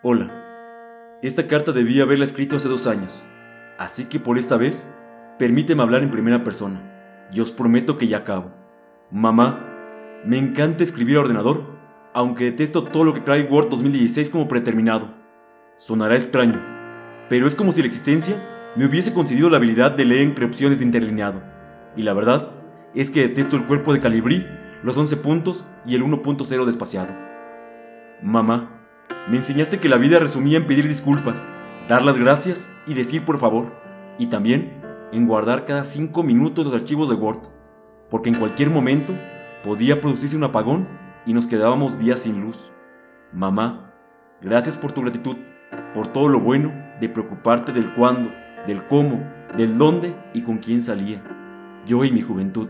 Hola. Esta carta debí haberla escrito hace dos años, así que por esta vez, permíteme hablar en primera persona, y os prometo que ya acabo. Mamá, me encanta escribir a ordenador, aunque detesto todo lo que trae Word 2016 como predeterminado. Sonará extraño, pero es como si la existencia me hubiese concedido la habilidad de leer inscripciones de interlineado. Y la verdad es que detesto el cuerpo de Calibrí, los 11 puntos y el 1.0 despaciado. Mamá, me enseñaste que la vida resumía en pedir disculpas, dar las gracias y decir por favor. Y también en guardar cada 5 minutos los archivos de Word, porque en cualquier momento podía producirse un apagón y nos quedábamos días sin luz. Mamá, gracias por tu gratitud, por todo lo bueno de preocuparte del cuándo, del cómo, del dónde y con quién salía. Yo y mi juventud.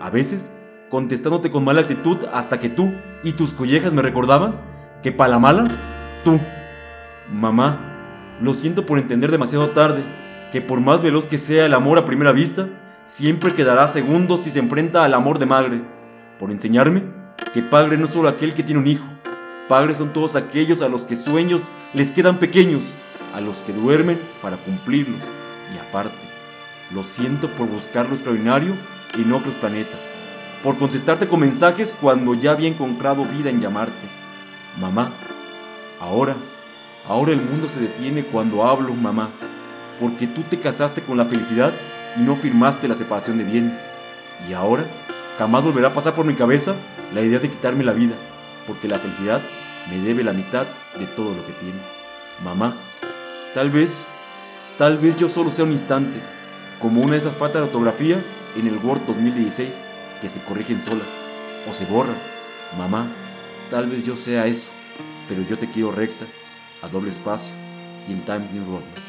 A veces, contestándote con mala actitud hasta que tú y tus collejas me recordaban que para la mala Tú, mamá, lo siento por entender demasiado tarde que por más veloz que sea el amor a primera vista, siempre quedará segundo si se enfrenta al amor de madre. Por enseñarme que padre no es solo aquel que tiene un hijo, padres son todos aquellos a los que sueños les quedan pequeños, a los que duermen para cumplirlos. Y aparte, lo siento por buscar lo extraordinario en otros planetas, por contestarte con mensajes cuando ya había encontrado vida en llamarte. Mamá, Ahora, ahora el mundo se detiene cuando hablo, mamá, porque tú te casaste con la felicidad y no firmaste la separación de bienes. Y ahora, jamás volverá a pasar por mi cabeza la idea de quitarme la vida, porque la felicidad me debe la mitad de todo lo que tiene. Mamá, tal vez, tal vez yo solo sea un instante, como una de esas faltas de ortografía en el Word 2016 que se corrigen solas o se borran. Mamá, tal vez yo sea eso pero yo te quiero recta, a doble espacio y en Times New Roman.